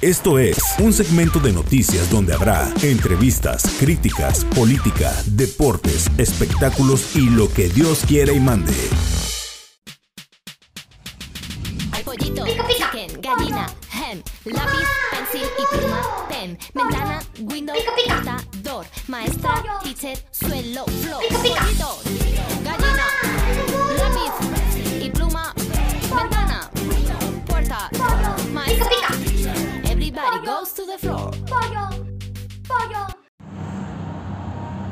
Esto es un segmento de noticias donde habrá entrevistas, críticas, política, deportes, espectáculos y lo que Dios quiera y mande. Hay pollito, chicken, gallina, hen, lápiz, pencil y pluma, pen, ventana, window, computador, maestra, teacher, suelo, flow, pollito, the floor.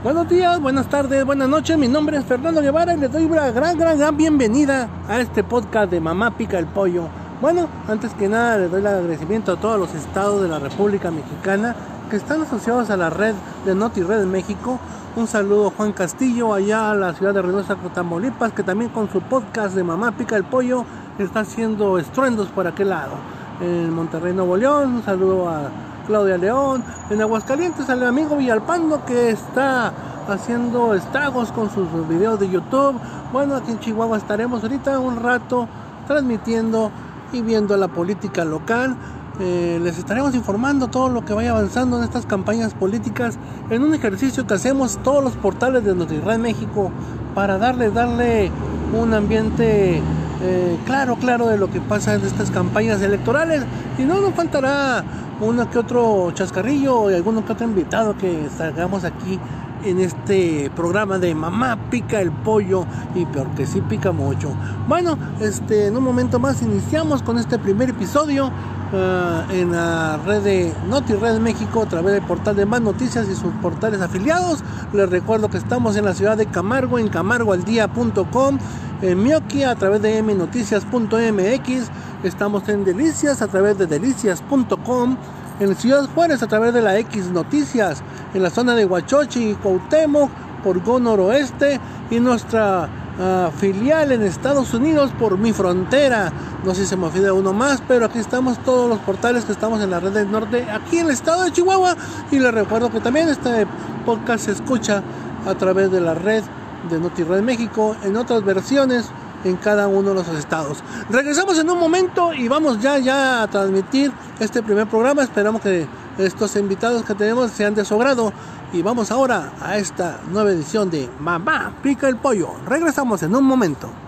Buenos días, buenas tardes, buenas noches. Mi nombre es Fernando Guevara y les doy una gran, gran, gran bienvenida a este podcast de Mamá Pica el Pollo. Bueno, antes que nada les doy el agradecimiento a todos los estados de la República Mexicana que están asociados a la red de Noti Red en México. Un saludo a Juan Castillo allá a la ciudad de Reynosa, Tamaulipas, que también con su podcast de Mamá Pica el Pollo está haciendo estruendos por aquel lado. En Monterrey, Nuevo León, un saludo a Claudia León. En Aguascalientes al amigo Villalpando que está haciendo estragos con sus videos de YouTube. Bueno, aquí en Chihuahua estaremos ahorita un rato transmitiendo y viendo la política local. Eh, les estaremos informando todo lo que vaya avanzando en estas campañas políticas en un ejercicio que hacemos todos los portales de Noticias México para darle, darle un ambiente eh, claro, claro de lo que pasa en estas campañas electorales. Y no nos faltará uno que otro chascarrillo y alguno que otro invitado que salgamos aquí en este programa de Mamá pica el pollo y peor que sí pica mucho. Bueno, este, en un momento más iniciamos con este primer episodio uh, en la red de Noti Red México a través del portal de Más Noticias y sus portales afiliados. Les recuerdo que estamos en la ciudad de Camargo, en camargoaldía.com, en Mioki a través de mnoticias.mx, estamos en Delicias a través de delicias.com en Ciudad Juárez a través de la X Noticias, en la zona de Huachochi y Cuauhtémoc por Go Noroeste y nuestra uh, filial en Estados Unidos por Mi Frontera. No sé si se me olvida uno más, pero aquí estamos todos los portales que estamos en la red del norte, aquí en el estado de Chihuahua. Y les recuerdo que también este podcast se escucha a través de la red de NotiRed México en otras versiones en cada uno de los estados. Regresamos en un momento y vamos ya ya a transmitir este primer programa. Esperamos que estos invitados que tenemos sean de su agrado y vamos ahora a esta nueva edición de Mamá pica el pollo. Regresamos en un momento.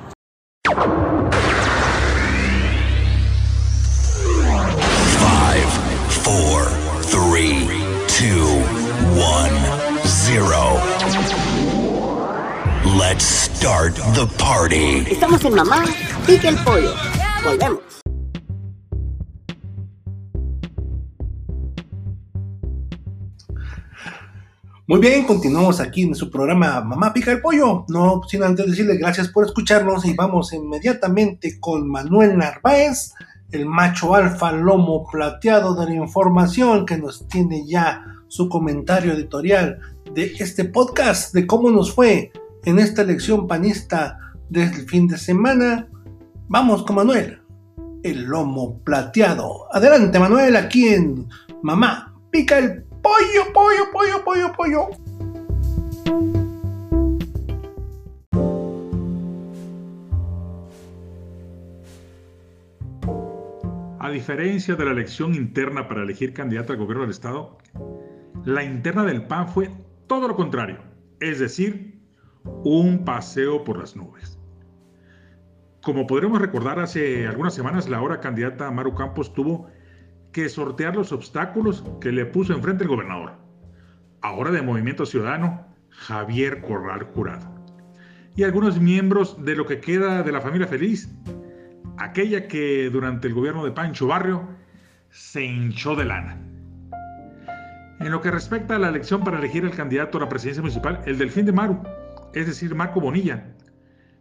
Start the party. Estamos en Mamá Pica el Pollo. Volvemos. Muy bien, continuamos aquí en su programa Mamá Pica el Pollo. No sin antes decirles gracias por escucharnos y vamos inmediatamente con Manuel Narváez, el macho alfa lomo plateado de la información que nos tiene ya su comentario editorial de este podcast de cómo nos fue en esta elección panista del fin de semana. Vamos con Manuel, el lomo plateado. Adelante Manuel, aquí en Mamá Pica el pollo, pollo, pollo, pollo, pollo. A diferencia de la elección interna para elegir candidato al gobierno del Estado, la interna del PAN fue todo lo contrario, es decir, un paseo por las nubes. Como podremos recordar, hace algunas semanas la ahora candidata Maru Campos tuvo que sortear los obstáculos que le puso enfrente el gobernador, ahora de Movimiento Ciudadano, Javier Corral Jurado, y algunos miembros de lo que queda de la familia feliz, aquella que durante el gobierno de Pancho Barrio se hinchó de lana. En lo que respecta a la elección para elegir el candidato a la presidencia municipal, el delfín de Maru, es decir, Marco Bonilla,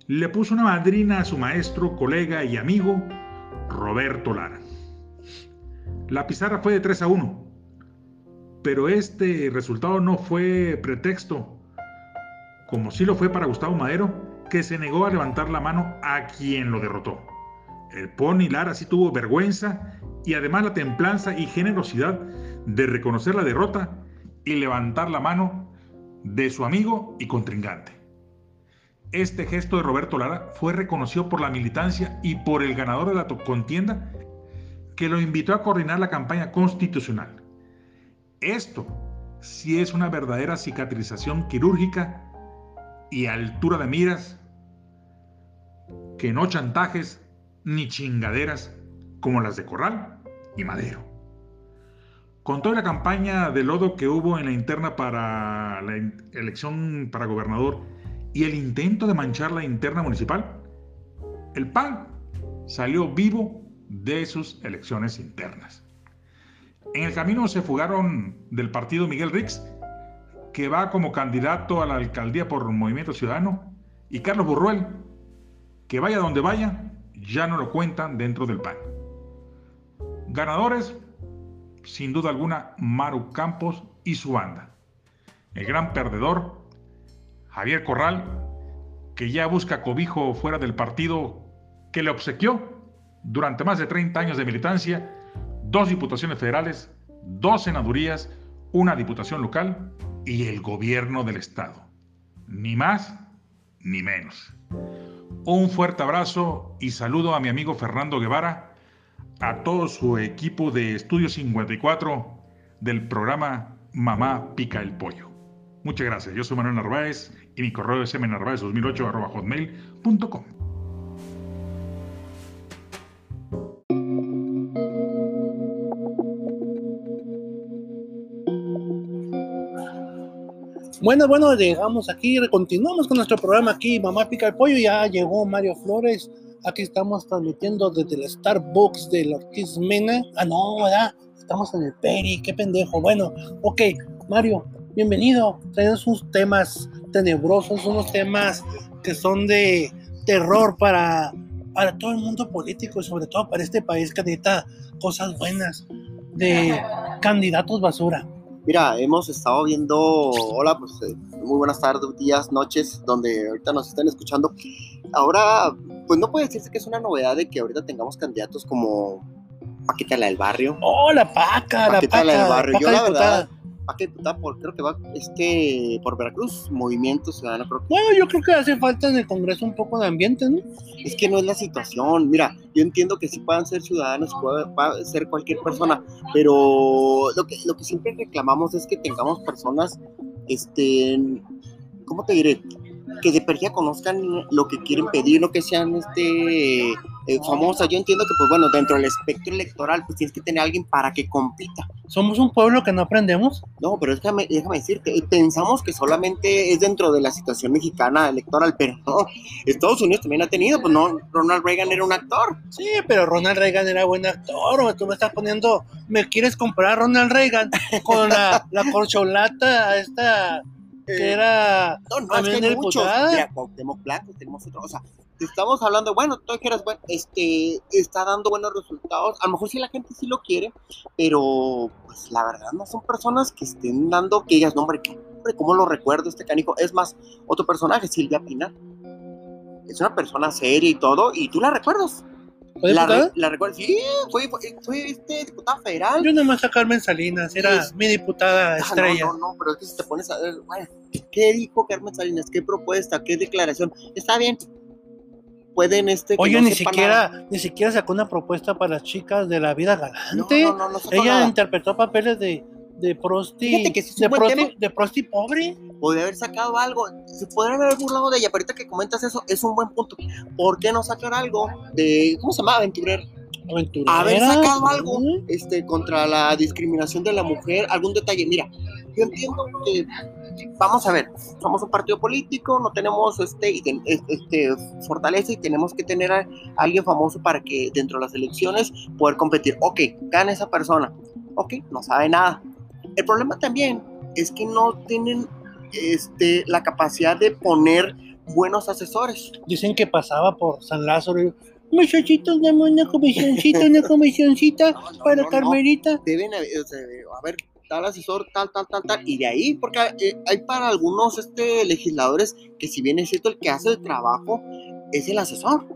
le puso una madrina a su maestro, colega y amigo, Roberto Lara. La pizarra fue de 3 a 1, pero este resultado no fue pretexto, como sí lo fue para Gustavo Madero, que se negó a levantar la mano a quien lo derrotó. El Pony Lara sí tuvo vergüenza y además la templanza y generosidad de reconocer la derrota y levantar la mano de su amigo y contrincante. Este gesto de Roberto Lara fue reconocido por la militancia y por el ganador de la contienda que lo invitó a coordinar la campaña constitucional. Esto sí es una verdadera cicatrización quirúrgica y altura de miras que no chantajes ni chingaderas como las de Corral y Madero. Con toda la campaña de lodo que hubo en la interna para la elección para gobernador y el intento de manchar la interna municipal, el PAN salió vivo de sus elecciones internas. En el camino se fugaron del partido Miguel Rix, que va como candidato a la alcaldía por Movimiento Ciudadano, y Carlos Burruel, que vaya donde vaya, ya no lo cuentan dentro del PAN. Ganadores, sin duda alguna, Maru Campos y su banda. El gran perdedor, Javier Corral, que ya busca cobijo fuera del partido que le obsequió durante más de 30 años de militancia, dos diputaciones federales, dos senadurías, una diputación local y el gobierno del estado. Ni más ni menos. Un fuerte abrazo y saludo a mi amigo Fernando Guevara, a todo su equipo de Estudio 54 del programa Mamá Pica el Pollo. Muchas gracias. Yo soy Manuel Narváez y mi correo es mnarváez2008.hotmail.com. Bueno, bueno, llegamos aquí, continuamos con nuestro programa aquí, Mamá Pica el Pollo, ya llegó Mario Flores, aquí estamos transmitiendo desde el Starbucks de la Ortiz Mena, ah no, ¿verdad? Estamos en el Peri, qué pendejo, bueno, ok, Mario, bienvenido, tenemos unos temas tenebrosos, unos temas que son de terror para, para todo el mundo político y sobre todo para este país que necesita cosas buenas, de candidatos basura. Mira, hemos estado viendo, hola, pues eh, muy buenas tardes, días, noches, donde ahorita nos están escuchando. Ahora, pues no puede decirse que es una novedad de que ahorita tengamos candidatos como Paquita la del barrio. Oh, la Paca, la Paca. la del barrio. Paca Yo la diputada. Paca diputada por, creo que va, este, por Veracruz, Movimiento Ciudadano, creo que Bueno, yo creo que hace falta en el Congreso un poco de ambiente, ¿no? Es que no es la situación. Mira, yo entiendo que sí puedan ser ciudadanos, puede, puede ser cualquier persona, pero lo que, lo que siempre reclamamos es que tengamos personas, este, ¿cómo te diré? Que de perdida conozcan lo que quieren pedir, no que sean este, eh, famosas. Yo entiendo que, pues bueno, dentro del espectro electoral, pues tienes que tener a alguien para que compita. Somos un pueblo que no aprendemos. No, pero déjame, déjame decirte, pensamos que solamente es dentro de la situación mexicana electoral, pero no, Estados Unidos también ha tenido, pues no, Ronald Reagan era un actor. Sí, pero Ronald Reagan era buen actor, o tú me estás poniendo, me quieres comparar a Ronald Reagan con la, la corcholata esta que era No, no, también es que hay muchos. diputada. Mira, Cuauhtémoc Blanco, tenemos otro, o sea, estamos hablando, bueno, tú dijeras, bueno, este, está dando buenos resultados, a lo mejor sí la gente sí lo quiere, pero, pues, la verdad, no son personas que estén dando, que digas, no, hombre, hombre, ¿cómo lo recuerdo este canijo? Es más, otro personaje, Silvia Pinal, es una persona seria y todo, y tú la recuerdas. ¿Fue La, diputada? la recuerdas, sí, fue, fue, fue este diputada federal. Yo nomás a Carmen Salinas, era Es- mi diputada Ah, estrella. No, no, no, pero es que si te pones a ver, bueno, ¿qué dijo Carmen Salinas? ¿Qué propuesta? ¿Qué declaración? Está bien. Pueden este. Oye, no ni siquiera, ni siquiera sacó una propuesta para las chicas de la vida galante. No, no, no, no sacó Ella nada. interpretó papeles de, de prosti, Fíjate que de, prosti tema. de prosti pobre. Podría haber sacado algo. Se podría haber burlado de ella, pero ahorita que comentas eso, es un buen punto. ¿Por qué no sacar algo de. ¿Cómo se llama? Aventurero. Aventurera. Haber sacado algo este, contra la discriminación de la mujer, algún detalle. Mira, yo entiendo que. Vamos a ver, somos un partido político, no tenemos este, este fortaleza y tenemos que tener a alguien famoso para que dentro de las elecciones poder competir. Ok, gana esa persona. Ok, no sabe nada. El problema también es que no tienen este, la capacidad de poner buenos asesores. Dicen que pasaba por San Lázaro y muchachitos, dame una comisioncita, una comisioncita No, no, para no, no. Carmelita. deben haber, o sea, a ver, tal asesor, tal, tal, tal, tal, y de ahí, porque eh, hay para algunos este, legisladores que si bien es cierto el que hace el trabajo es el asesor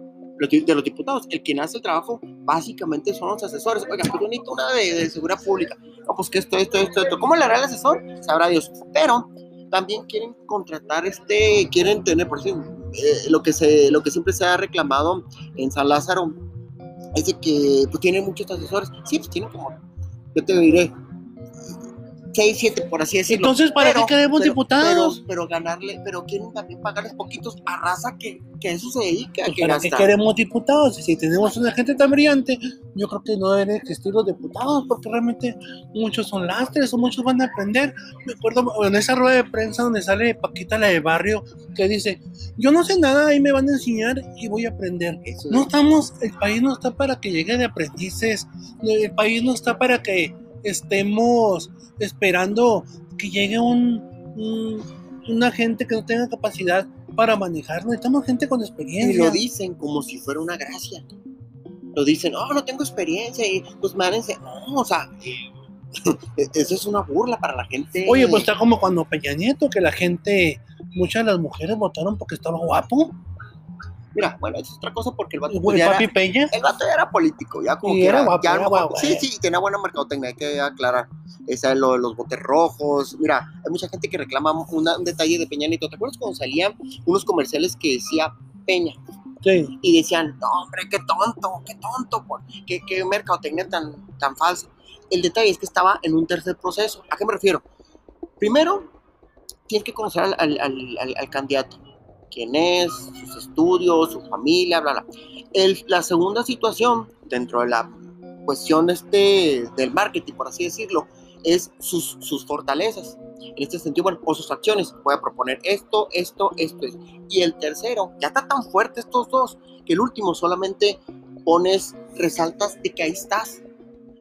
de los diputados, el quien hace el trabajo básicamente son los asesores, oiga, pues necesito una de, de seguridad pública, no, pues que esto, esto, esto, esto, ¿cómo le hará el asesor? Sabrá Dios, pero también quieren contratar este, quieren tener, por ejemplo, eh, lo que se, lo que siempre se ha reclamado en San Lázaro, es de que pues tiene muchos asesores. Sí, pues tiene como, yo te diré, 6, 7, por así decirlo. Entonces, ¿para qué queremos pero- diputados? Pero, pero ganarle, pero quieren también pagarles poquitos a raza que, que eso se dedica, Pues, que ¿Para qué queremos diputados? Si tenemos una gente tan brillante, yo creo que no deben existir los diputados, porque realmente muchos son lastres o muchos van a aprender. Me acuerdo en esa rueda de prensa donde sale Paquita la de barrio, que dice, yo no sé nada, ahí me van a enseñar y voy a aprender. Eso No es. estamos, el país no está para que llegue de aprendices, el país no está para que estemos esperando que llegue un, un- una gente que no tenga capacidad para manejar, necesitamos gente con Y experiencia. lo dicen como si fuera una gracia. Lo dicen, no, no tengo experiencia y pues enseñar". No, o sea, eso es una burla para la gente. Oye, pues está como cuando Peña Nieto, que la gente, muchas de las mujeres votaron porque estaba guapo, Mira, bueno, es otra cosa porque el vato, el pues, ya papi era, Peña. el vato ya era político, ya como Y que era guapo, ya era guapo, Sí, sí, tenía buena mercadotecnia, hay que aclarar. Esa, lo de los botes rojos. Mira, hay mucha gente que reclama una- un detalle de Peña Nieto. ¿Te acuerdas cuando salían unos comerciales que decía Peña? Sí. y decían, no hombre, qué tonto, qué tonto, por- qué, qué mercadotecnia tan, tan falsa. El detalle es que estaba en un tercer proceso. ¿A qué me refiero? Primero, tienes que conocer al- al- al- al candidato. Quién es, sus estudios, su familia, bla, bla. El- la segunda situación, dentro de la cuestión este, del marketing, por así decirlo, es sus, sus fortalezas. En este sentido, bueno, o sus acciones. Voy a proponer esto, esto, esto. Y el tercero, ya está tan fuerte estos dos, que el último solamente pones, resaltas de que ahí estás.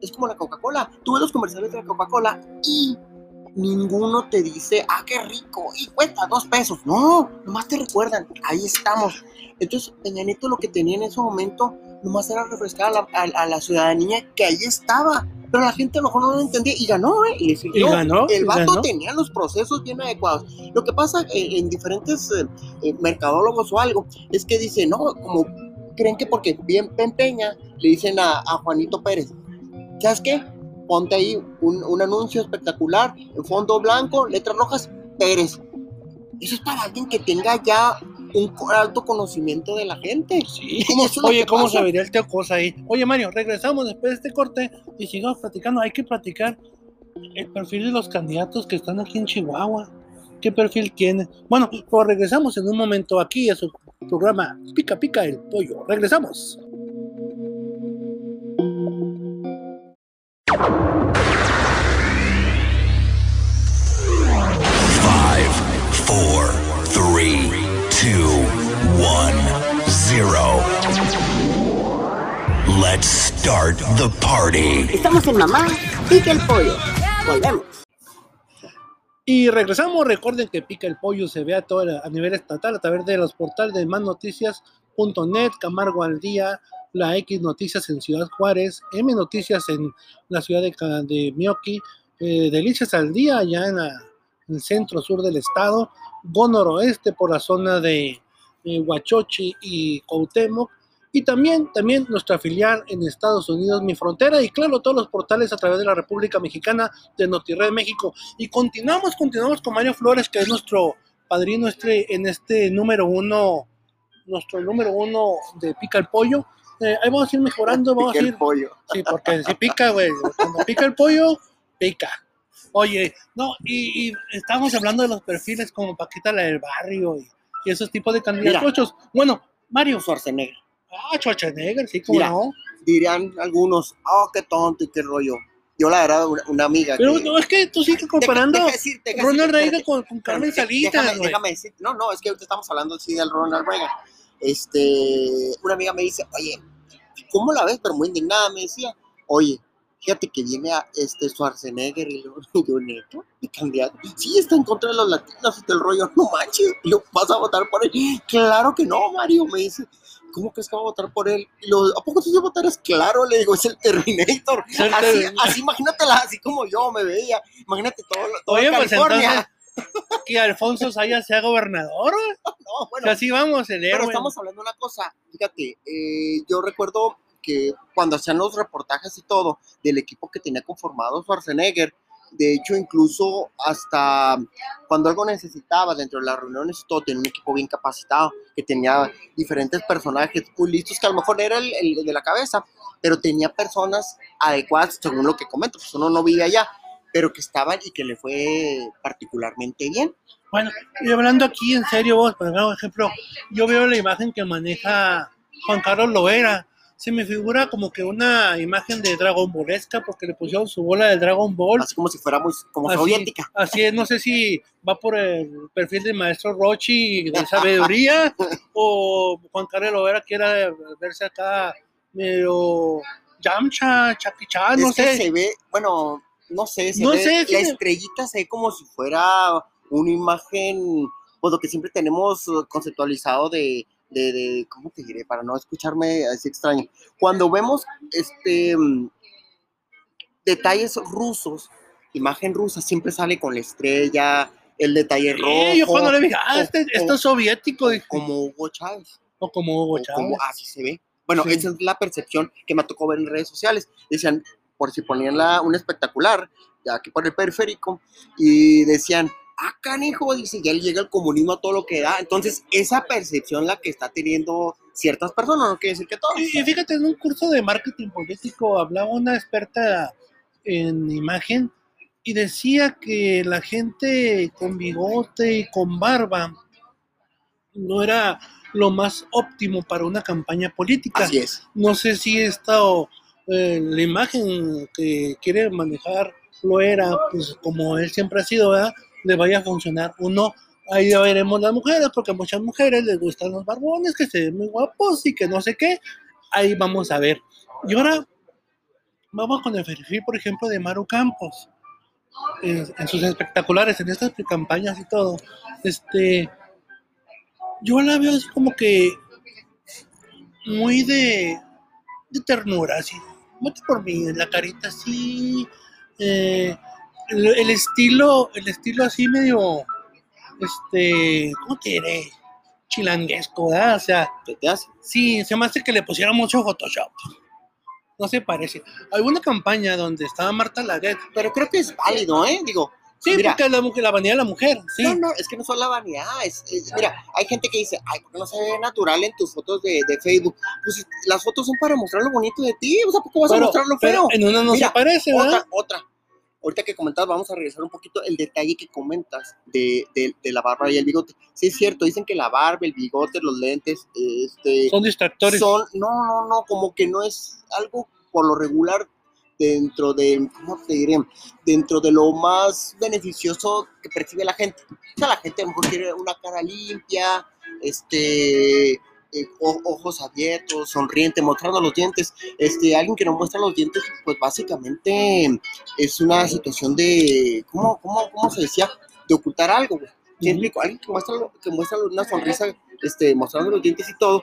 Es como la Coca-Cola. Tú ves los comerciales de la Coca-Cola y ninguno te dice, ah, qué rico, y cuesta dos pesos. No, nomás te recuerdan, ahí estamos. Entonces, Peña Nieto lo que tenía en ese momento nomás era refrescar a la, a- a la ciudadanía que ahí estaba. Pero la gente a lo mejor no lo entendía y ganó, ¿eh? Y, ganó, El vato ganó. tenía los procesos bien adecuados. Lo que pasa eh, en diferentes eh, eh, mercadólogos o algo es que dicen, no, como creen que porque bien Peña, le dicen a, a Juanito Pérez, ¿sabes qué? Ponte ahí un, un anuncio espectacular en fondo blanco, letras rojas, Pérez. Eso es para alguien que tenga ya un alto conocimiento de la gente. Sí. Oye, ¿cómo pasa. se vería el Teo Cosa ahí? Oye, Mario, regresamos después de este corte y sigamos platicando. Hay que platicar el perfil de los candidatos que están aquí en Chihuahua. ¿Qué perfil tienen? Bueno, pues regresamos en un momento aquí a su programa Pica Pica el Pollo. Regresamos. Five, four, three, two, one, zero. Let's start the party. Estamos en Mamá Pica el Pollo. Volvemos. Y regresamos. Recuerden que Pica el Pollo se ve a, todo el- a nivel estatal a través de los portales de másnoticias.net, Camargo al Día, la X Noticias en Ciudad Juárez, M Noticias en la ciudad de, de Mioqui, eh, Delicias al Día allá en, la- el centro sur del estado, Go Noroeste por la zona de eh, Huachochi y Cuauhtémoc, y también, también nuestra filial en Estados Unidos, Mi Frontera, y claro, todos los portales a través de la República Mexicana de NotiRed México. Y continuamos, continuamos con Mario Flores, que es nuestro padrino este, en este número uno, nuestro número uno de Pica el Pollo. Eh, ahí vamos a ir mejorando, vamos Pica a el ir. pollo. Sí, porque si pica, güey. Cuando pica el pollo, pica. Oye, no, y, y estábamos hablando de los perfiles como Paquita la del barrio y, y esos tipos de candidatos. Bueno, Mario, Schwarzenegger. ah, Schwarzenegger, sí, como no. Dirían algunos, oh, qué tonto y qué rollo. Yo la verdad, una, una amiga Pero que... no, es que tú sigues comparando deja decir- deja Ronald Reagan con, con Carmen Espérame, Salinas, déjame decir, no, no, es que ahorita estamos hablando así del Ronald Reagan. Este, una amiga me dice, oye, ¿cómo la ves? Pero muy indignada me decía, oye, fíjate que viene a este Schwarzenegger y luego y yo, neto, mi candidato, sí está en contra de los latinos y del rollo, no manches, y lo vas a votar por él. Claro que no, Mario, me dice. ¿Cómo crees que va a votar por él? Y lo, ¿A poco tú sí votarás? Claro, le digo, es el Terminator. El Así, Terminator. así imagínatela, así como yo me veía. Imagínate todo, todo Oye, pues California. entonces, que Alfonso Saya sea gobernador, O bueno, sea, así vamos, el Pero héroe. estamos hablando de una cosa, fíjate, eh, yo recuerdo que cuando hacían los reportajes y todo del equipo que tenía conformado Schwarzenegger, De hecho, incluso hasta cuando algo necesitaba dentro de las reuniones, todo tenía un equipo bien capacitado, que tenía diferentes personajes muy listos, que a lo mejor era el, el de la cabeza, pero tenía personas adecuadas según lo que comento, pues uno no vive allá, pero que estaban y que le fue particularmente bien. Bueno, y hablando aquí en serio, vos, por ejemplo, yo veo la imagen que maneja Juan Carlos Loera. Se me figura como que una imagen de Dragon Ballesca porque le pusieron su bola de Dragon Ball. Así como si fuera muy como Así- soviética. Así es, no sé si va por el perfil del maestro Rochi de sabiduría o Juan Carlos Loera quiera verse acá medio Yamcha, Chan, no es que sé. se ve, bueno, no sé, se No ve- sé, la se- estrellita se ve como si fuera una imagen, pues lo que siempre tenemos conceptualizado de, de, de- ¿cómo te diré? Para no escucharme así extraño. Cuando vemos este detalles rusos, imagen rusa siempre sale con la estrella, el detalle rojo, Sí, yo cuando le dije, ah, o- este, esto o- es soviético, dije, como Hugo Chávez. o como Hugo o Chávez. como así se ve. Bueno, Sí. esa es la percepción que me tocó ver en redes sociales. Decían, por si ponían la, un espectacular, ya aquí por el periférico, y decían, ah, canijo, dice, ya le llega el comunismo a todo lo que da. Entonces, esa percepción la que está teniendo ciertas personas, no quiere decir que todos. Y, y fíjate, en un curso de marketing político hablaba una experta en imagen y decía que la gente con bigote y con barba no era lo más óptimo para una campaña política. Así es. No sé si esta o, eh, la imagen que quiere manejar lo era, pues como él siempre ha sido, ¿verdad? le vaya a funcionar o no. Ahí ya veremos las mujeres, porque a muchas mujeres les gustan los barbones, que se ven muy guapos y que no sé qué. Ahí vamos a ver. Y ahora vamos con el perfil, por ejemplo, de Maru Campos. En, sus espectaculares, en estas campañas y todo. Este, yo la veo así como que muy de, de ternura, así. Mucho por mí, la carita así. eh, el, el estilo, el estilo así medio, este, ¿cómo te diré? Chilanguesco, ¿verdad? O sea, ¿Qué te hace? sí, se me hace que le pusieron mucho Photoshop. No se parece. Alguna campaña donde estaba Marta Laguet. Pero creo que es válido, ¿eh? Digo, Sí, Mira. porque la, mujer, la vanidad de la mujer, sí. No, no, es que no son la vanidad. Es, es- mira, hay gente que dice, ay, ¿por qué no se ve natural en tus fotos de, de Facebook? Pues las fotos son para mostrar lo bonito de ti. O sea, ¿por qué vas a mostrar lo pero feo? en una no Mira, se parece, ¿verdad? Otra, otra. Ahorita que comentas, vamos a regresar un poquito el detalle que comentas de, de- de la barba y el bigote. Sí, es cierto, dicen que la barba, el bigote, los lentes, este, Son distractores. son, no, no, no, como que no es algo por lo regular dentro de, ¿cómo te diré? Dentro de lo más beneficioso que percibe la gente. O sea, la gente a lo mejor quiere una cara limpia, este, eh, ojos abiertos, sonriente, mostrando los dientes. Este, alguien que no muestra los dientes, pues básicamente es una situación de, ¿cómo, cómo, cómo se decía? De ocultar algo, güey. ¿Sí Ujú. explico? Alguien que muestra, que muestra una sonrisa, este, mostrando los dientes y todo,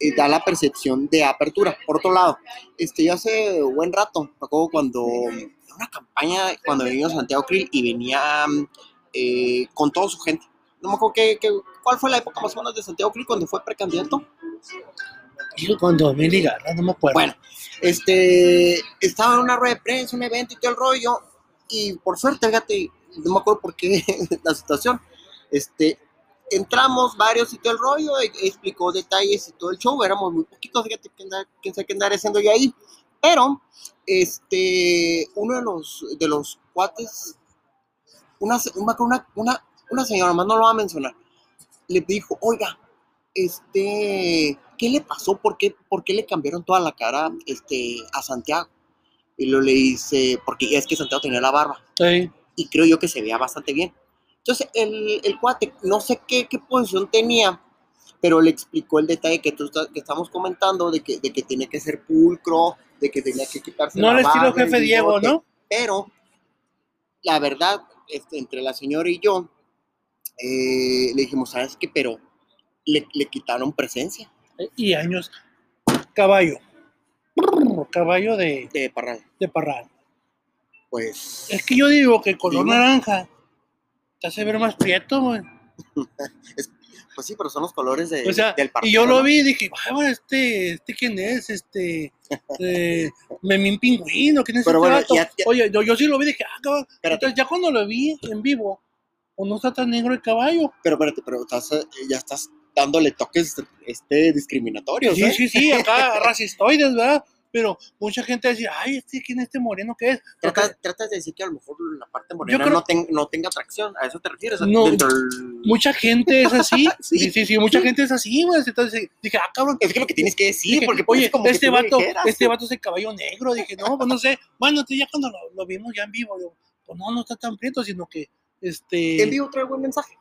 eh, da la percepción de apertura. Por otro lado, este, yo hace buen rato, me acuerdo cuando una campaña, cuando venía Santiago Krill y venía eh, con toda su gente. No me acuerdo qué, qué- cuál fue la época más o menos de Santiago Krill cuando fue precandidato. Con 2000 y no me acuerdo. Bueno, este, estaba en una rueda de prensa, un evento y todo el rollo, y por suerte, fíjate, no me acuerdo por qué la situación, este, entramos varios y todo el rollo, e- explicó detalles y todo el show, éramos muy poquitos, fíjate, quién sabe, qué andar haciendo yo ahí, pero, este, uno de los, de los cuates, una, una, una, una, señora, más no lo va a mencionar, le dijo, oiga, este, ¿qué le pasó? ¿Por qué, por qué le cambiaron toda la cara este, a Santiago? Y luego le dice, porque es que Santiago tenía la barba Sí. y creo yo que se veía bastante bien. Entonces, el, el cuate, no sé qué, qué posición tenía, pero le explicó el detalle que, tú, que estamos comentando, de que, de que tenía que ser pulcro, de que tenía que quitarse No la al estilo jefe Diego, ¿no? Pero, la verdad, este, entre la señora y yo, eh, le dijimos, ¿sabes qué? Pero le, le quitaron presencia Y años. Caballo. Caballo de, de Parral. de parral. Pues, Es que yo digo que el color Dime. naranja te hace ver más prieto, güey. Pues sí, pero son los colores de, O sea, del partido. y yo lo vi y dije, "Ay, bueno, este, este quién es, este, eh, Memín Pingüino, quién es Pero este bueno, vato?" ya- ya- Oye, yo, yo sí lo vi y dije, ah, cabrón. Entonces ya cuando lo vi en vivo, o no está tan negro el caballo. Pero espérate, pero estás, eh, ya estás dándole toques este, discriminatorios, Sí, ¿eh? sí, sí, acá racistoides, ¿verdad? Pero mucha gente decía, ay, este, ¿quién es este moreno que es? Tratas, tratas de decir que a lo mejor la parte morena creo- no, ten- no tenga atracción. ¿A eso te refieres? No, Dentro del- mucha gente es así. Sí. sí, sí, sí, mucha gente es así, güey. Entonces dije, ah, cabrón. Es que lo que tienes que decir, Dije, porque oye, como que este vato, este vato es el caballo negro. Dije, no, pues no sé. Bueno, entonces ya cuando lo, lo vimos ya en vivo, digo, pues no, no está tan prieto, sino que este En vivo trae buen mensaje.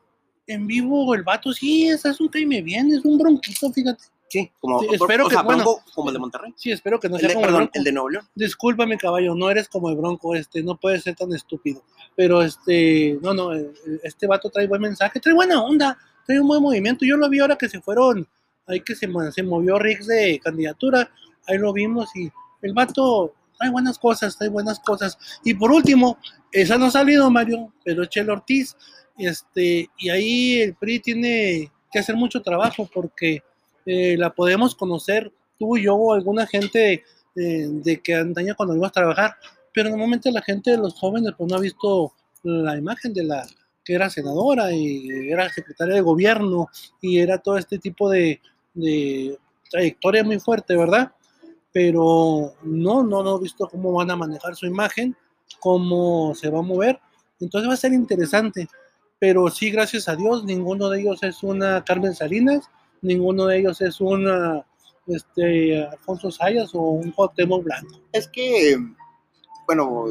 en vivo el vato sí, es, es un caime bien, es un bronquito, fíjate. Sí, como, Sí, espero o que- sea, bueno. Bronco como el de Monterrey. Sí, espero que no El sea de, como el perdón, bronco. el de Nuevo León. Discúlpame, caballo, no eres como el bronco, este, no puedes ser tan estúpido. Pero este, no, no, eh, este vato trae buen mensaje, trae buena onda, trae un buen movimiento. Yo lo vi ahora que se fueron, ahí que se, se movió Riggs de candidatura, ahí lo vimos y el vato trae buenas cosas, trae buenas cosas. Y por último, esa no ha salido, Mario, pero Chelo Ortiz, este, y ahí el PRI tiene que hacer mucho trabajo porque eh, la podemos conocer tú y yo o alguna gente eh, de que antaño cuando íbamos a trabajar, pero normalmente la gente los jóvenes pues no ha visto la imagen de la que era senadora y era secretaria de gobierno y era todo este tipo de, de trayectoria muy fuerte, ¿verdad? Pero no, no, no he visto cómo van a manejar su imagen, cómo se va a mover, entonces va a ser interesante, pero sí, gracias a Dios, ninguno de ellos es una Carmen Salinas, ninguno de ellos es una este, Alfonso Sayas o un Cuauhtémoc Blanco. Es que, bueno,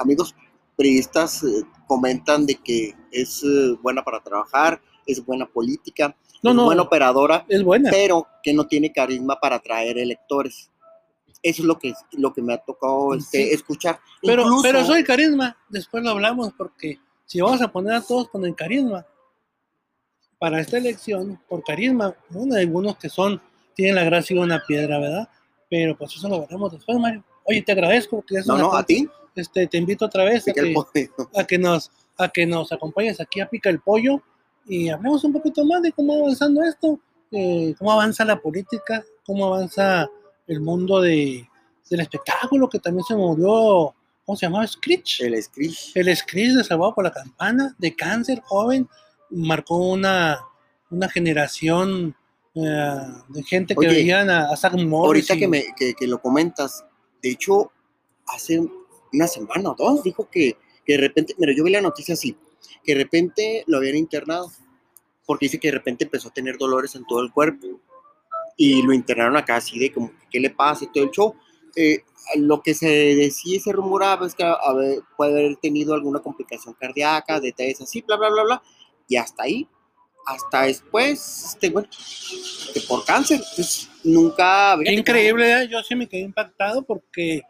amigos periodistas eh, comentan de que es eh, buena para trabajar, es buena política, No, es no, buena operadora, es buena. pero que no tiene carisma para atraer electores. Eso es lo que, lo que me ha tocado este, Sí. escuchar. Pero, Incluso- pero soy carisma, después lo hablamos, porque si vamos a poner a todos con el carisma para esta elección, por carisma, bueno, hay algunos que son, tienen la gracia de una piedra, ¿verdad? Pero pues eso lo veremos después, Mario. Oye, te agradezco que No, no, a ti. este, te invito otra vez a que, a que nos a que nos acompañes aquí a Pica el Pollo y hablemos un poquito más de cómo va avanzando esto, eh, cómo avanza la política, cómo avanza el mundo de, del espectáculo, que también se murió, ¿cómo se llamaba? Screech. El Screech. El Screech de Salvado por la Campana, de cáncer, joven, marcó una, una generación eh, de gente que Oye, veían a, a Zack Morris Ahorita y- que, me, que, que lo comentas, de hecho, hace una semana o dos dijo que, que de repente, mira, yo vi la noticia así, que de repente lo habían internado, porque dice que de repente empezó a tener dolores en todo el cuerpo y lo internaron acá así de como, ¿qué le pasa? Y todo el show. Eh, lo que se decía y se rumoraba es que a ver, puede haber tenido alguna complicación cardíaca, detalles así, bla, bla, bla, bla, y hasta ahí. Hasta después, este, bueno, que por cáncer, pues nunca... Increíble, ¿eh? yo sí me quedé impactado porque,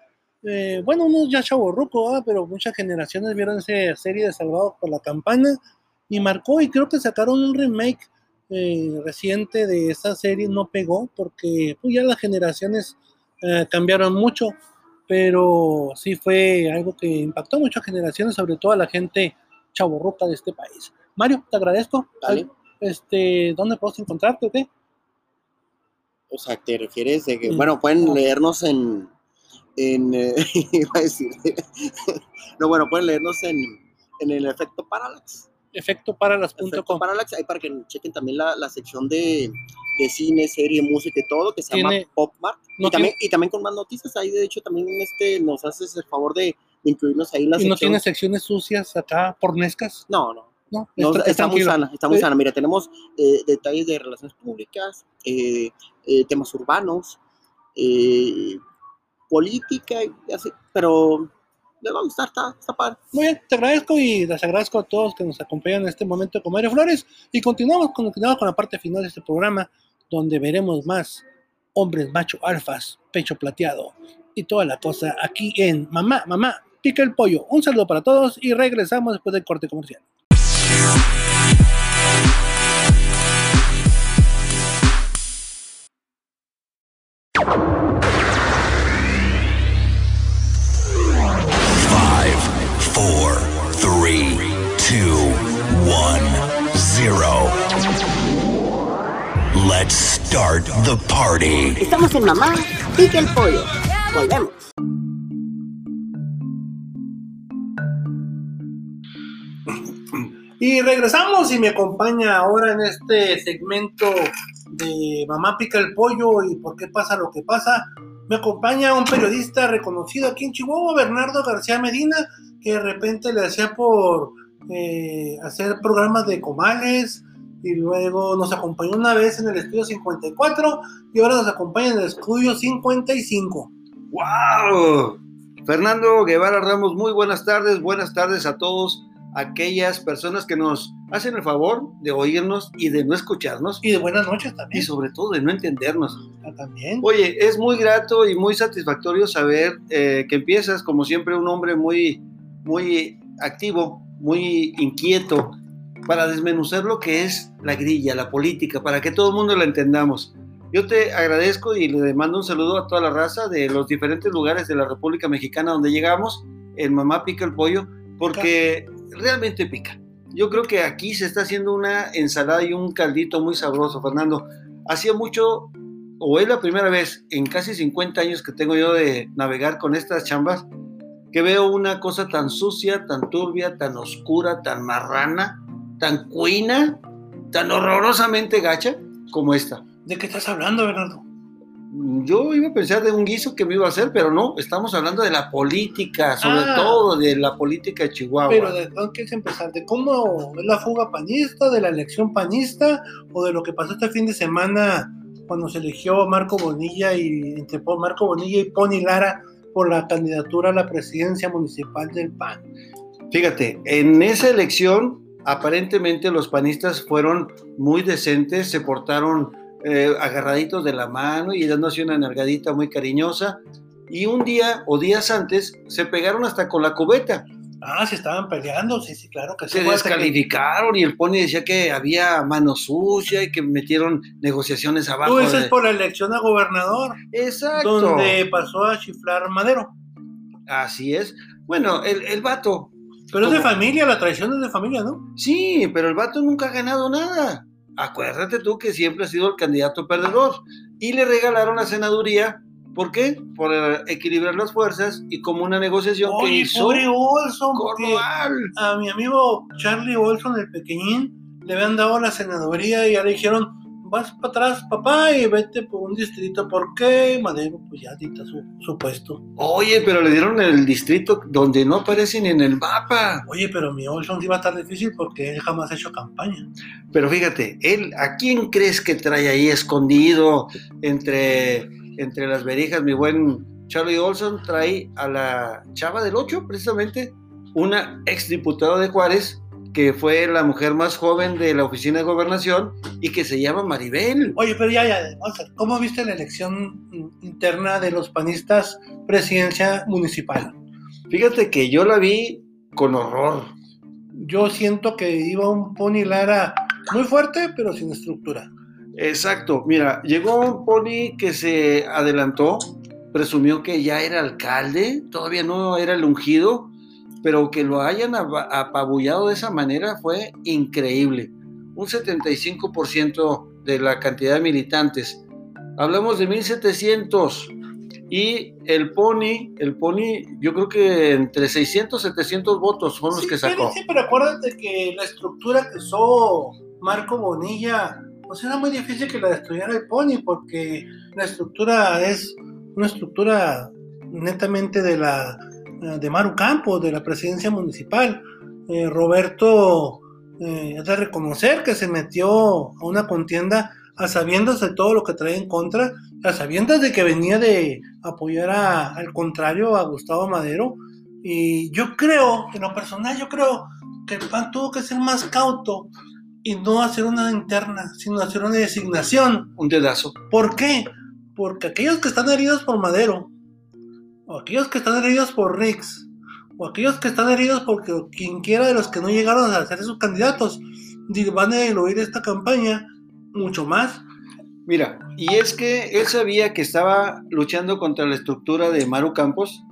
eh, bueno, uno ya chaborruco, ¿verdad? pero muchas generaciones vieron esa serie de Salvados por la Campana y marcó, y creo que sacaron un remake eh, reciente de esa serie, no pegó porque pues, ya las generaciones eh, cambiaron mucho, pero sí fue algo que impactó a muchas generaciones, sobre todo a la gente chaborruca de este país. Mario, te agradezco. Este, ¿Dónde puedo encontrarte o qué? O sea, te refieres de que, Mm. bueno, pueden leernos en, en eh, iba a decir, no, bueno, pueden leernos en, en el efecto Parallax. Efecto Efectoparalas.com. Parallax, ahí para que chequen también la, la sección de, de cine, serie, música y todo, que se llama Tiene- Pop Mart. no y, también, y también con más noticias, ahí de hecho también este, nos haces el favor de incluirnos ahí en la ¿Y sección. no tiene secciones sucias acá, pornescas? No, no, No, No, está, está, muy sana, está muy Eh, sana. Mira, tenemos eh, detalles de relaciones públicas, eh, eh, temas urbanos, eh, política, y así, pero le va a gustar, está, está padre. Muy bien, te agradezco y les agradezco a todos que nos acompañan en este momento con Mario Flores. Y continuamos, continuamos con la parte final de este programa, donde veremos más hombres macho alfas, pecho plateado y toda la cosa aquí en Mamá, Mamá, pica el pollo. Un saludo para todos y regresamos después del corte comercial. Five, four, three, two, one, zero. the party. Estamos en Mamá Pica el Pollo. Volvemos. Y regresamos y me acompaña ahora en este segmento de Mamá Pica el Pollo y por qué pasa lo que pasa. Me acompaña un periodista reconocido aquí en Chihuahua, Bernardo García Medina, que de repente le hacía por eh, hacer programas de comales y luego nos acompañó una vez en el estudio 54 y ahora nos acompaña en el estudio 55. ¡Wow! Fernando Guevara Ramos, muy buenas tardes, buenas tardes a todos aquellas personas que nos hacen el favor de oírnos y de no escucharnos Y de buenas noches y también. sobre todo de no entendernos. Ah, También. Oye, es muy grato y muy satisfactorio saber eh, que empiezas como siempre un hombre muy, muy activo, muy inquieto para desmenuzar lo que es la grilla, la política, para que todo el mundo la entendamos. Yo te agradezco y le mando un saludo a toda la raza de los diferentes lugares de la República Mexicana donde llegamos, en Mamá Pica el Pollo, porque realmente pica. Yo creo que aquí se está haciendo una ensalada y un caldito muy sabroso, Fernando. Hacía mucho, o es la primera vez en casi 50 años que tengo yo de navegar con estas chambas, que veo una cosa tan sucia, tan turbia, tan oscura, tan marrana, tan cuina, tan horrorosamente gacha como esta. ¿De qué estás hablando, Bernardo? Yo iba a pensar de un guiso que me iba a hacer, pero no, estamos hablando de la política, sobre Ah. todo de la política de Chihuahua. Pero ¿de dónde quieres empezar? ¿De cómo es la fuga panista, de la elección panista o de lo que pasó este fin de semana cuando se eligió a Marco Bonilla y entre Marco Bonilla y Pony Lara por la candidatura a la presidencia municipal del PAN? Fíjate, en esa elección aparentemente los panistas fueron muy decentes, se portaron eh, agarraditos de la mano y dándose una nalgadita muy cariñosa. Y un día o días antes se pegaron hasta con la cubeta. Ah, se estaban peleando, sí, sí, claro que sí. Se que- descalificaron y el Pony decía que había mano sucia y que metieron negociaciones abajo. Tú dices de- por la elección a gobernador, Exacto. donde pasó a chiflar Madero. Así es. Bueno, el, el vato. Pero es de familia, la traición es de familia, ¿no? Sí, pero el vato nunca ha ganado nada. Acuérdate tú que siempre ha sido el candidato perdedor. Y le regalaron la senaduría. ¿Por qué? Por eh, equilibrar las fuerzas y como una negociación que Oye, hizo pobre Olson, a mi amigo Charlie Olson, el pequeñín, le habían dado la senaduría y ya le dijeron, vas para atrás, papá, y vete por un distrito. ¿Por qué? Madero, pues ya dicta su, su puesto. Oye, pero le dieron el distrito donde no aparece ni en el mapa. Oye, pero mi Olson sí va a estar difícil porque él jamás ha hecho campaña. Pero fíjate, él, ¿a quién crees que trae ahí escondido entre, entre las verijas? Mi buen Charlie Olson trae a la chava del 8, precisamente, una exdiputada de Juárez, que fue la mujer más joven de la oficina de gobernación y que se llama Maribel. Oye, pero ya, ya, vamos a ver, ¿cómo viste la elección interna de los panistas presidencia municipal? Fíjate que yo la vi con horror. Yo siento que iba un Pony Lara muy fuerte, pero sin estructura. Exacto, mira, llegó un pony que se adelantó, presumió que ya era alcalde, todavía no era el ungido, pero que lo hayan ap- apabullado de esa manera fue increíble. Un 75% de la cantidad de militantes. Hablamos de 1700 y el pony, el pony, yo creo que entre 600 700 votos fueron los Sí, que sacó. Sí, pero acuérdate que la estructura que usó Marco Bonilla, pues era muy difícil que la destruyera el Pony, porque la estructura es una estructura netamente de la de Maru Campos, de la presidencia municipal. Eh, Roberto eh, es de reconocer que se metió a una contienda a sabiendas de todo lo que trae en contra, a sabiendas de que venía de apoyar a- al contrario a Gustavo Madero. Y yo creo, en lo personal, yo creo que el PAN tuvo que ser más cauto y no hacer una interna, sino hacer una designación. Un dedazo. ¿Por qué? Porque aquellos que están heridos por Madero, o aquellos que están heridos por Rix, o aquellos que están heridos porque quien quiera de los que no llegaron a ser sus candidatos, di- van a diluir esta campaña mucho más. Mira, y es que él sabía que estaba luchando contra la estructura de Maru Campos,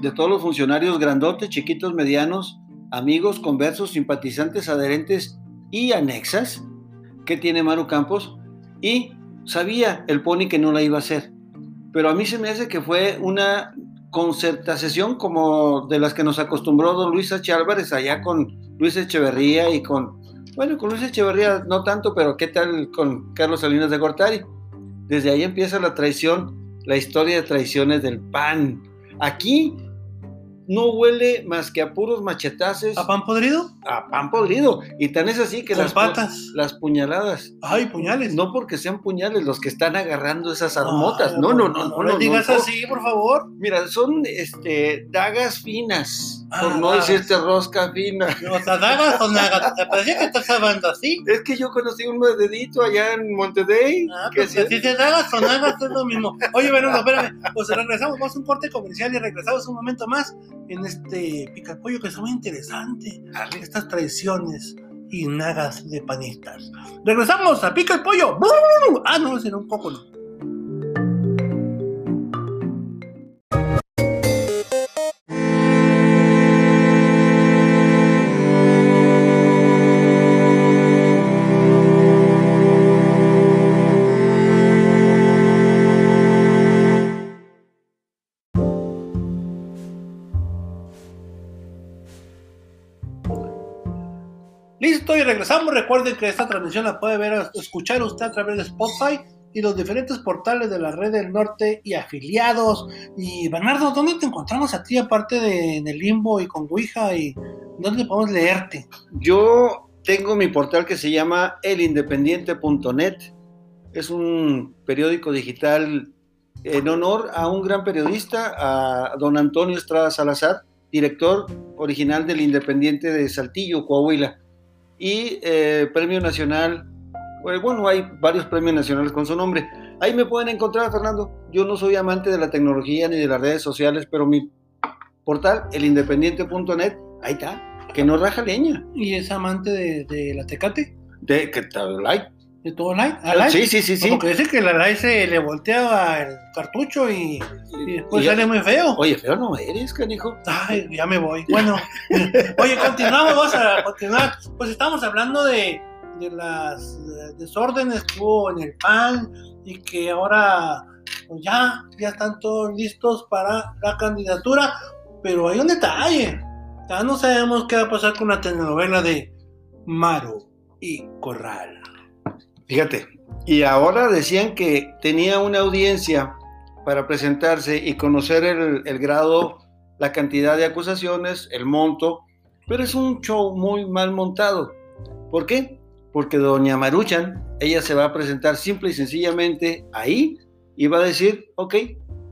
de todos los funcionarios grandotes, chiquitos, medianos, amigos, conversos, simpatizantes, adherentes y anexas que tiene Maru Campos, y sabía el Pony que no la iba a hacer. Pero a mí se me hace que fue una concertación como de las que nos acostumbró don Luis H. Álvarez allá con Luis Echeverría y con, bueno, con Luis Echeverría no tanto, pero qué tal con Carlos Salinas de Gortari. Desde ahí empieza la traición, la historia de traiciones del PAN. Aquí no huele más que a puros machetazos. ¿A pan podrido? A pan podrido. Y tan es así que las, patas. las puñaladas. Ay, puñales. No porque sean puñales los que están agarrando esas Ay, armotas. No, no, no, no. No digas así, por favor. Mira, son este, dagas finas. Ah, por no dagas. decirte rosca fina. O sea, dagas o nagas. ¿Te parecía que estás hablando así? Es que yo conocí un dedito allá en Monterrey. Ah, que pues si te dagas o nagas es lo mismo. Oye, bueno, espérame. Pues regresamos, vamos a un corte comercial y regresamos un momento más en este picapollo que es muy interesante. Traiciones y nagas de panistas. Regresamos a Pica el Pollo. Ah, no, será un poco no. Listo, y regresamos. Recuerden que esta transmisión la puede ver, escuchar usted a través de Spotify y los diferentes portales de la red del norte y afiliados. Y Bernardo, ¿dónde te encontramos a ti aparte de en el limbo y con Ouija? ¿Y dónde podemos leerte? Yo tengo mi portal que se llama elindependiente.net. Es un periódico digital en honor a un gran periodista, a don Antonio Estrada Salazar, director original del Independiente de Saltillo, Coahuila. Y eh, Premio Nacional, pues, bueno, hay varios premios nacionales con su nombre. Ahí me pueden encontrar, Fernando. Yo no soy amante de la tecnología ni de las redes sociales, pero mi portal, elindependiente.net, ahí está, que no raja leña. ¿Y es amante de, de la Tecate? De que tal like. ¿De todo light? ¿A light? Sí, sí, sí, sí. Porque dice que la light se le volteaba el cartucho y, y después Y sale muy feo. Oye, feo no eres, canijo. Ay, ya me voy. Bueno, oye, continuamos, vamos a continuar. Pues estamos hablando de, de las desórdenes que hubo en el PAN y que ahora pues ya, ya están todos listos para la candidatura. Pero hay un detalle. Ya no sabemos qué va a pasar con la telenovela de Maro y Corral. Fíjate. Y ahora decían que tenía una audiencia para presentarse y conocer el, grado, la cantidad de acusaciones, el monto, pero es un show muy mal montado. ¿Por qué? Porque doña Maruchan, ella se va a presentar simple y sencillamente ahí y va a decir, ok,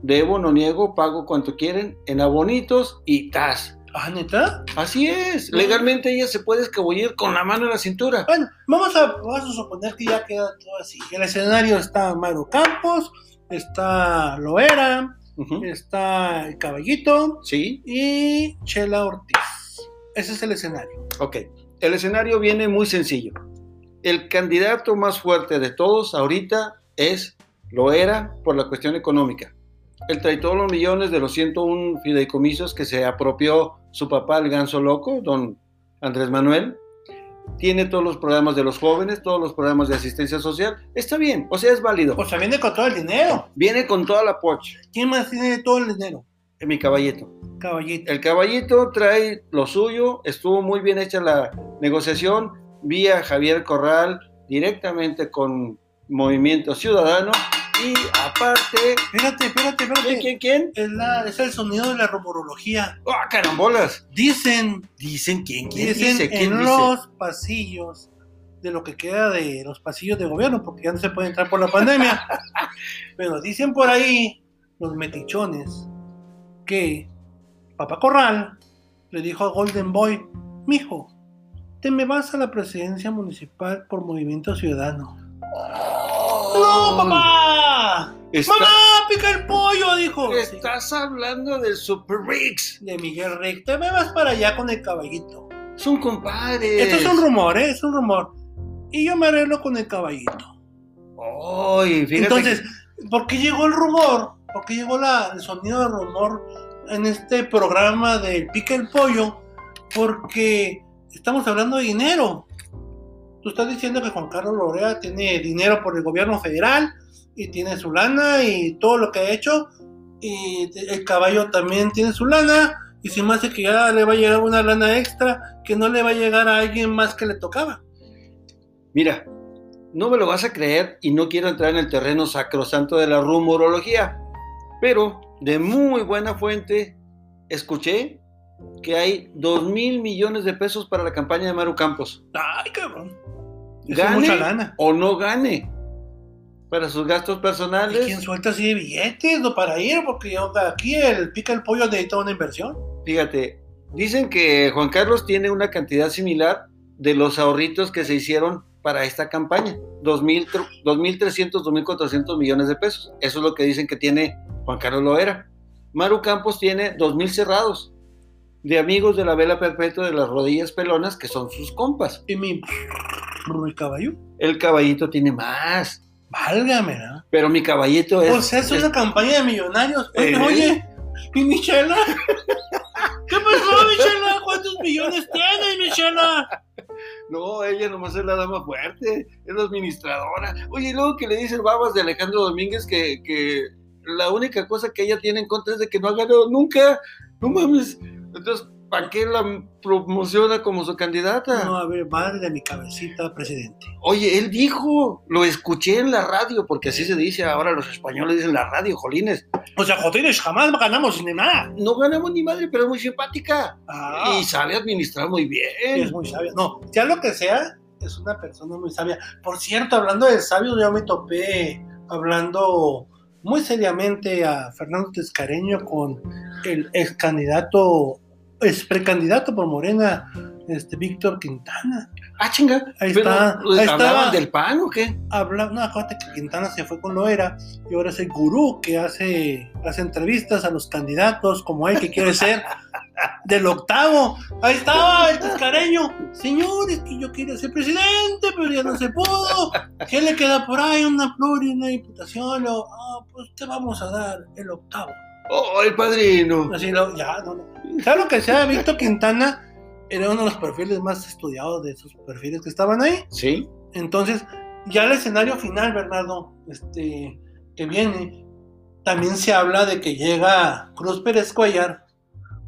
debo, no niego, pago cuanto quieren, en abonitos y tas. ¿Ah, neta? Así es, legalmente ella se puede escabullir con la mano en la cintura. Bueno, vamos a, vamos a suponer que ya queda todo así. El escenario está Maru Campos, está Loera, está el Caballito Sí, y Chela Ortiz. Ese es el escenario. Ok, el escenario viene muy sencillo. El candidato más fuerte de todos ahorita es, lo era por la cuestión económica. Él trae todos los millones de los 101 fideicomisos que se apropió su papá, el ganso loco, don Andrés Manuel. Tiene todos los programas de los jóvenes, todos los programas de asistencia social. Está bien, o sea, es válido. O sea, viene con todo el dinero. Viene con toda la pocha. ¿Quién más tiene todo el dinero? Mi caballito. Caballito. El caballito trae lo suyo, estuvo muy bien hecha la negociación vía Javier Corral directamente con Movimiento Ciudadano y aparte, Espérate, espérate, ¿quién, espérate. quién, quién? Es, la- es el sonido de la rumorología. ¡Ah, carambolas! Dicen, Dicen quién, quién dicen dice, quién en dice. los pasillos de lo que queda de los pasillos de gobierno, porque ya no se puede entrar por la pandemia. Pero dicen por ahí los metichones que Papá Corral le dijo a Golden Boy, mijo, te me vas a la presidencia municipal por Movimiento Ciudadano. ¡No, papá! Está- ¡Mamá, pica el pollo! Dijo. Estás hablando del Super Rix. De Miguel Rick, te me vas para allá con el caballito. Son compadres. Esto es un rumor, ¿eh? Es un rumor. Y yo me arreglo con el caballito. Ay, fíjate Entonces, ¿por qué llegó el rumor? ¿Por qué llegó la- el sonido de rumor en este programa del Pica el Pollo? Porque estamos hablando de dinero. Tú estás diciendo que Juan Carlos Lorea tiene dinero por el gobierno federal y tiene su lana y todo lo que ha hecho. Y el caballo también tiene su lana. Y se me hace que ya le va a llegar una lana extra que no le va a llegar a alguien más que le tocaba. Mira, no me lo vas a creer y no quiero entrar en el terreno sacrosanto de la rumorología, pero de muy buena fuente escuché que hay 2 mil millones de pesos para la campaña de Maru Campos. Ay, cabrón. Gane lana. o no gane para sus gastos ¿Y personales. quién suelta así de billetes no para ir? Porque aquí el pica el pollo necesita una inversión. Fíjate, dicen que Juan Carlos tiene una cantidad similar de los ahorritos que se hicieron para esta campaña, 2.000, tr- 2.300, 2.400 millones de pesos. Eso es lo que dicen que tiene Juan Carlos Loera. Maru Campos tiene 2.000 cerrados de amigos de la vela perpetua de las rodillas pelonas, que son sus compas. Y mi, mi caballo, El caballito tiene más, válgame, ¿no? pero mi caballito es... O sea, es una campaña de millonarios. Oye, ¿Eh? oye, ¿y Michela? ¿Qué pasó, Michela? ¿Cuántos millones tienes, Michela? No, ella nomás es la dama fuerte, es la administradora. Oye, y luego que le dice el babas de Alejandro Domínguez que, que la única cosa que ella tiene en contra es de que no ha ganado nunca. No mames. Entonces, ¿para qué la promociona como su candidata? No, a ver, madre de mi cabecita, presidente. Oye, él dijo, lo escuché en la radio, porque así se dice ahora los españoles dicen la radio, jolines. O sea, jodines, jamás ganamos ni nada. No ganamos ni madre, pero es muy simpática. Ah, Y sabe administrar muy bien. es muy sabia. No, sea lo que sea, es una persona muy sabia. Por cierto, hablando de sabios, yo me topé hablando muy seriamente a Fernando Tescareño con el ex candidato, ex precandidato por Morena, este Víctor Quintana. Ah, chinga. Ahí Pero, está, ¿pues, ahí ¿Hablaban estaba. del pan o qué? Habla, no, acuérdate que Quintana se fue con Loera y ahora es el gurú que hace, hace entrevistas a los candidatos como él que quiere ser del octavo. Ahí estaba el tascareño. Señores, que yo quería ser presidente, pero ya no se pudo. ¿Qué le queda por ahí? Una flor y una diputación. Ah, pues te vamos a dar el octavo. Oh, el padrino. Así lo, ya, no, no. Sea lo que sea, Víctor Quintana era uno de los perfiles más estudiados de esos perfiles que estaban ahí. Sí. Entonces, ya el escenario final, Bernardo, este, que viene, también se habla de que llega Cruz Pérez Cuellar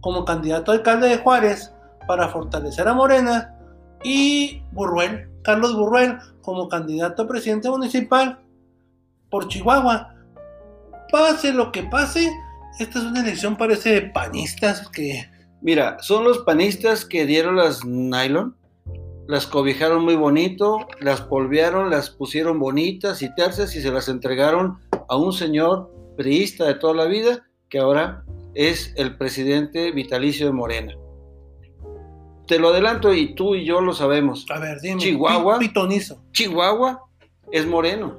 como candidato a alcalde de Juárez para fortalecer a Morena y Burruel, Carlos Burruel, como candidato a presidente municipal por Chihuahua. Pase lo que pase, esta es una elección parece de panistas que Mira, son los panistas que dieron las nylon, las cobijaron muy bonito, las polvearon, las pusieron bonitas y tercias y se las entregaron a un señor priista de toda la vida que ahora es el presidente vitalicio de Morena. Te lo adelanto y tú y yo lo sabemos. a ver, dime, Chihuahua. pitonizo. Chihuahua es moreno.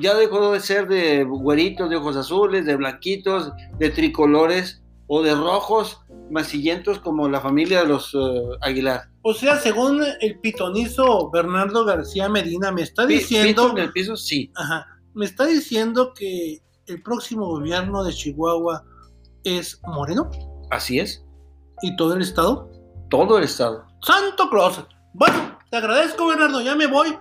Ya dejó de ser de güeritos, de ojos azules, de blanquitos, de tricolores o de rojos masillentos como la familia de los eh, Aguilar. O sea, según el pitonizo Bernardo García Medina, me está diciendo, pito en el piso, sí. ajá, me está diciendo que el próximo gobierno de Chihuahua es moreno Así es. y todo el estado. Todo el estado. Santo Claus. Bueno, te agradezco, Bernardo, ya me voy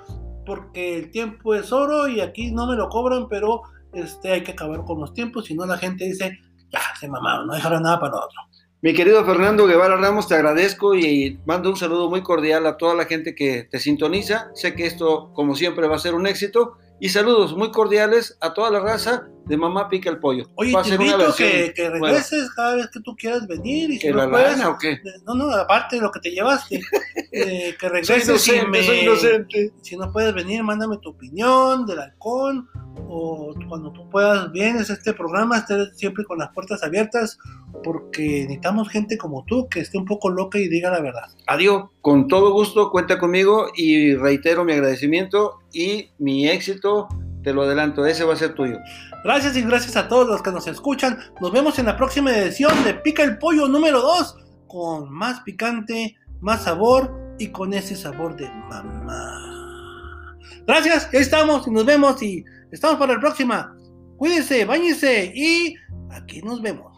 porque el tiempo es oro y aquí no me lo cobran, pero este hay que acabar con los tiempos, si no la gente dice, ya, se mamaron, no dejaron nada para otro. Mi querido Fernando Guevara Ramos, te agradezco y mando un saludo muy cordial a toda la gente que te sintoniza. Sé que esto, como siempre, va a ser un éxito. Y saludos muy cordiales a toda la raza de Mamá Pica el Pollo. Oye, Va te una invito que, bueno, regreses cada vez que tú quieras venir y si ¿Que no la puedes, lana o qué? No, no, aparte de lo que te llevaste, eh, que Soy regreses y inocente, me- soy inocente. si no puedes venir, mándame tu opinión del halcón o cuando tú puedas vienes a este programa, estés siempre con las puertas abiertas porque necesitamos gente como tú que esté un poco loca y diga la verdad. Adiós, con todo gusto, cuenta conmigo y reitero mi agradecimiento y mi éxito, te lo adelanto, ese va a ser tuyo. Gracias y gracias a todos los que nos escuchan. Nos vemos en la próxima edición de Pica el Pollo número 2 con más picante, más sabor y con ese sabor de mamá. Gracias, ya estamos y nos vemos y estamos para la próxima. Cuídense, bañense y aquí nos vemos.